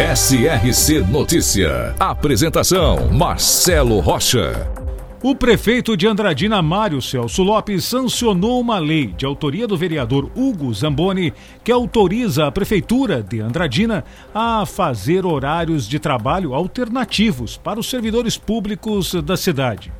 SRC Notícia. Apresentação: Marcelo Rocha. O prefeito de Andradina, Mário Celso Lopes, sancionou uma lei de autoria do vereador Hugo Zamboni que autoriza a prefeitura de Andradina a fazer horários de trabalho alternativos para os servidores públicos da cidade.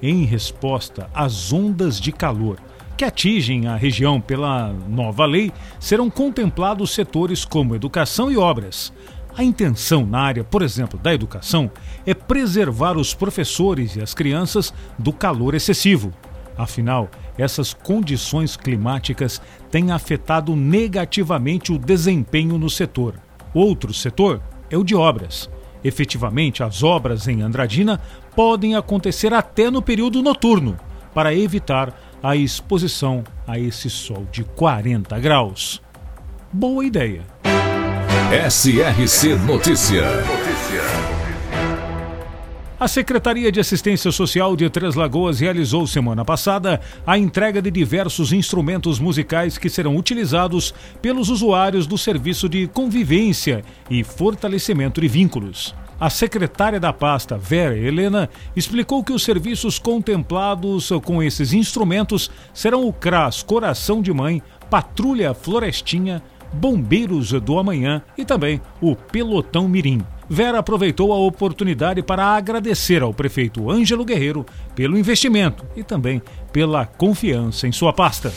Em resposta às ondas de calor que atingem a região pela nova lei, serão contemplados setores como educação e obras a intenção na área, por exemplo, da educação, é preservar os professores e as crianças do calor excessivo. Afinal, essas condições climáticas têm afetado negativamente o desempenho no setor. Outro setor é o de obras. Efetivamente, as obras em Andradina podem acontecer até no período noturno, para evitar a exposição a esse sol de 40 graus. Boa ideia! SRC Notícia. A Secretaria de Assistência Social de Três Lagoas realizou semana passada a entrega de diversos instrumentos musicais que serão utilizados pelos usuários do serviço de convivência e fortalecimento de vínculos. A secretária da pasta, Vera Helena, explicou que os serviços contemplados com esses instrumentos serão o CRAS Coração de Mãe, Patrulha Florestinha, Bombeiros do Amanhã e também o Pelotão Mirim. Vera aproveitou a oportunidade para agradecer ao prefeito Ângelo Guerreiro pelo investimento e também pela confiança em sua pasta.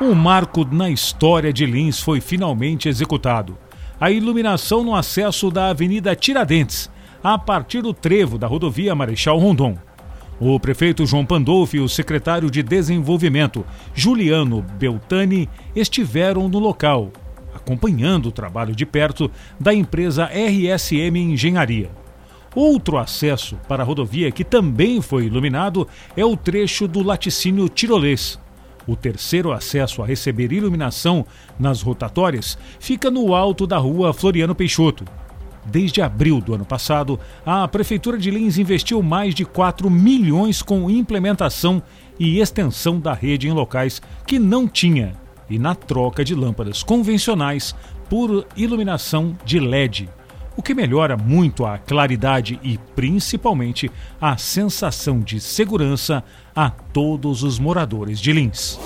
Um marco na história de Lins foi finalmente executado. A iluminação no acesso da Avenida Tiradentes, a partir do trevo da rodovia Marechal Rondon. O prefeito João Pandolfi e o secretário de Desenvolvimento, Juliano Beltani, estiveram no local, acompanhando o trabalho de perto da empresa RSM Engenharia. Outro acesso para a rodovia que também foi iluminado é o trecho do laticínio tirolês. O terceiro acesso a receber iluminação nas rotatórias fica no alto da rua Floriano Peixoto. Desde abril do ano passado, a Prefeitura de Lins investiu mais de 4 milhões com implementação e extensão da rede em locais que não tinha e na troca de lâmpadas convencionais por iluminação de LED, o que melhora muito a claridade e principalmente a sensação de segurança a todos os moradores de Lins.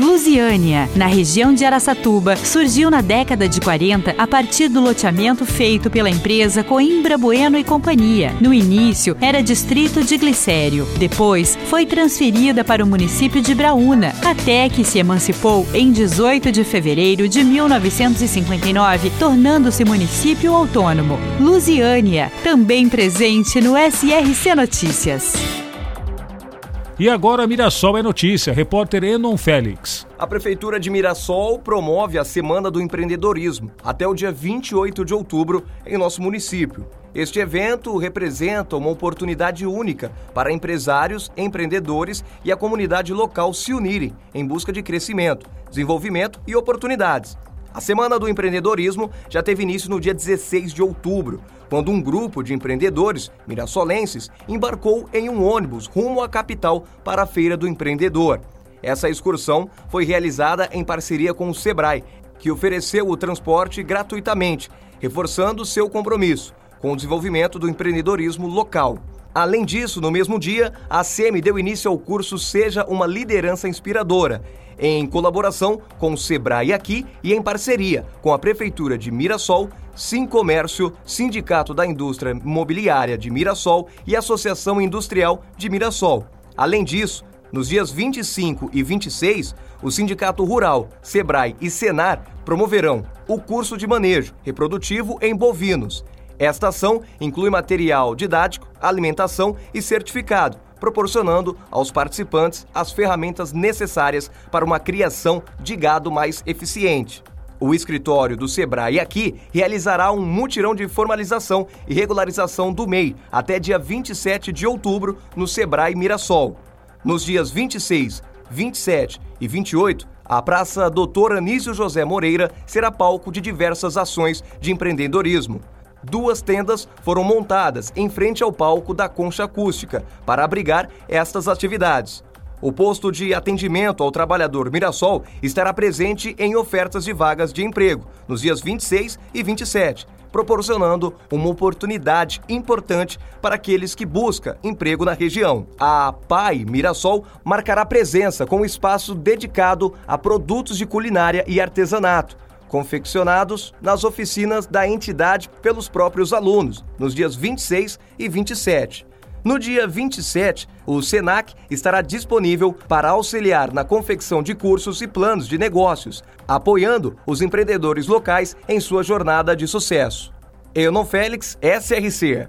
Lusiânia, na região de Araçatuba, surgiu na década de 40 a partir do loteamento feito pela empresa Coimbra Bueno e Companhia. No início, era distrito de Glicério. Depois, foi transferida para o município de Braúna, até que se emancipou em 18 de fevereiro de 1959, tornando-se município autônomo. Lusiânia, também presente no SRC Notícias. E agora Mirassol é notícia. Repórter Enon Félix. A Prefeitura de Mirassol promove a Semana do Empreendedorismo até o dia 28 de outubro em nosso município. Este evento representa uma oportunidade única para empresários, empreendedores e a comunidade local se unirem em busca de crescimento, desenvolvimento e oportunidades. A Semana do Empreendedorismo já teve início no dia 16 de outubro, quando um grupo de empreendedores mirassolenses embarcou em um ônibus rumo à capital para a Feira do Empreendedor. Essa excursão foi realizada em parceria com o Sebrae, que ofereceu o transporte gratuitamente, reforçando seu compromisso com o desenvolvimento do empreendedorismo local. Além disso, no mesmo dia, a SEMI deu início ao curso Seja uma Liderança Inspiradora, em colaboração com o Sebrae aqui e em parceria com a Prefeitura de Mirassol, Sim Comércio, Sindicato da Indústria Imobiliária de Mirassol e Associação Industrial de Mirassol. Além disso, nos dias 25 e 26, o Sindicato Rural, Sebrae e Senar promoverão o curso de manejo reprodutivo em bovinos. Esta ação inclui material didático, alimentação e certificado, proporcionando aos participantes as ferramentas necessárias para uma criação de gado mais eficiente. O escritório do Sebrae aqui realizará um mutirão de formalização e regularização do MEI até dia 27 de outubro no Sebrae Mirassol. Nos dias 26, 27 e 28, a Praça Doutor Anísio José Moreira será palco de diversas ações de empreendedorismo. Duas tendas foram montadas em frente ao palco da Concha Acústica para abrigar estas atividades. O posto de atendimento ao trabalhador Mirassol estará presente em ofertas de vagas de emprego nos dias 26 e 27, proporcionando uma oportunidade importante para aqueles que buscam emprego na região. A PAI Mirassol marcará presença com um espaço dedicado a produtos de culinária e artesanato, confeccionados nas oficinas da entidade pelos próprios alunos, nos dias 26 e 27. No dia 27, o SENAC estará disponível para auxiliar na confecção de cursos e planos de negócios, apoiando os empreendedores locais em sua jornada de sucesso. Eunon Félix, SRC.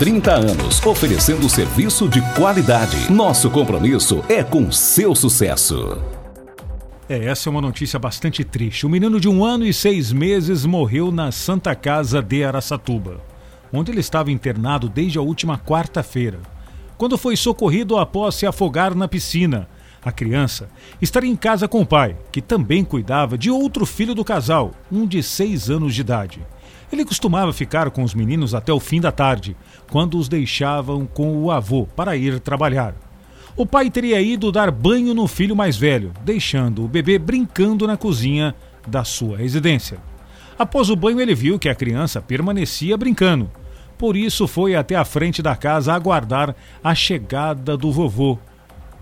30 anos, oferecendo serviço de qualidade. Nosso compromisso é com seu sucesso. É, essa é uma notícia bastante triste. Um menino de um ano e seis meses morreu na Santa Casa de Araçatuba, onde ele estava internado desde a última quarta-feira, quando foi socorrido após se afogar na piscina. A criança estaria em casa com o pai, que também cuidava de outro filho do casal, um de seis anos de idade. Ele costumava ficar com os meninos até o fim da tarde, quando os deixavam com o avô para ir trabalhar. O pai teria ido dar banho no filho mais velho, deixando o bebê brincando na cozinha da sua residência. Após o banho, ele viu que a criança permanecia brincando. Por isso, foi até a frente da casa aguardar a chegada do vovô,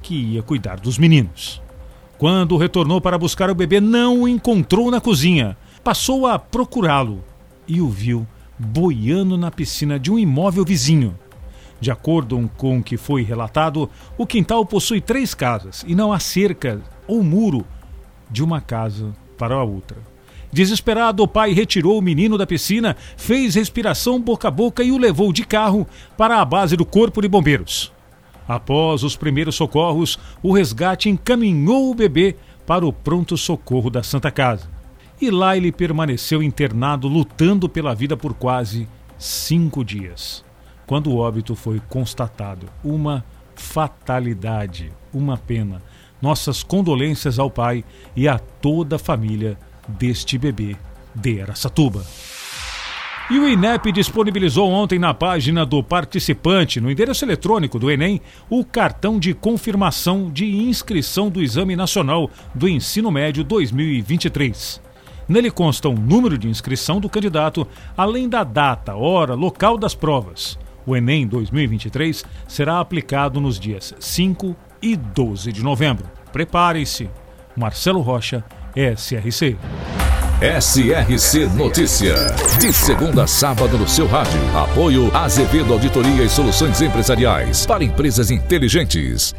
que ia cuidar dos meninos. Quando retornou para buscar o bebê, não o encontrou na cozinha. Passou a procurá-lo e o viu boiando na piscina de um imóvel vizinho. De acordo com o que foi relatado, o quintal possui três casas e não há cerca ou muro de uma casa para a outra. Desesperado, o pai retirou o menino da piscina, fez respiração boca a boca e o levou de carro para a base do Corpo de Bombeiros. Após os primeiros socorros, o resgate encaminhou o bebê para o pronto-socorro da Santa Casa e lá ele permaneceu internado lutando pela vida por quase cinco dias. Quando o óbito foi constatado, uma fatalidade, uma pena. Nossas condolências ao pai e a toda a família deste bebê de Aracatuba. E o INEP disponibilizou ontem na página do participante, no endereço eletrônico do Enem, o cartão de confirmação de inscrição do Exame Nacional do Ensino Médio 2023. Nele consta o número de inscrição do candidato, além da data, hora, local das provas. O Enem 2023 será aplicado nos dias 5 e 12 de novembro. Prepare-se. Marcelo Rocha, SRC. SRC Notícia. De segunda a sábado no seu rádio. Apoio Azevedo Auditoria e Soluções Empresariais para empresas inteligentes.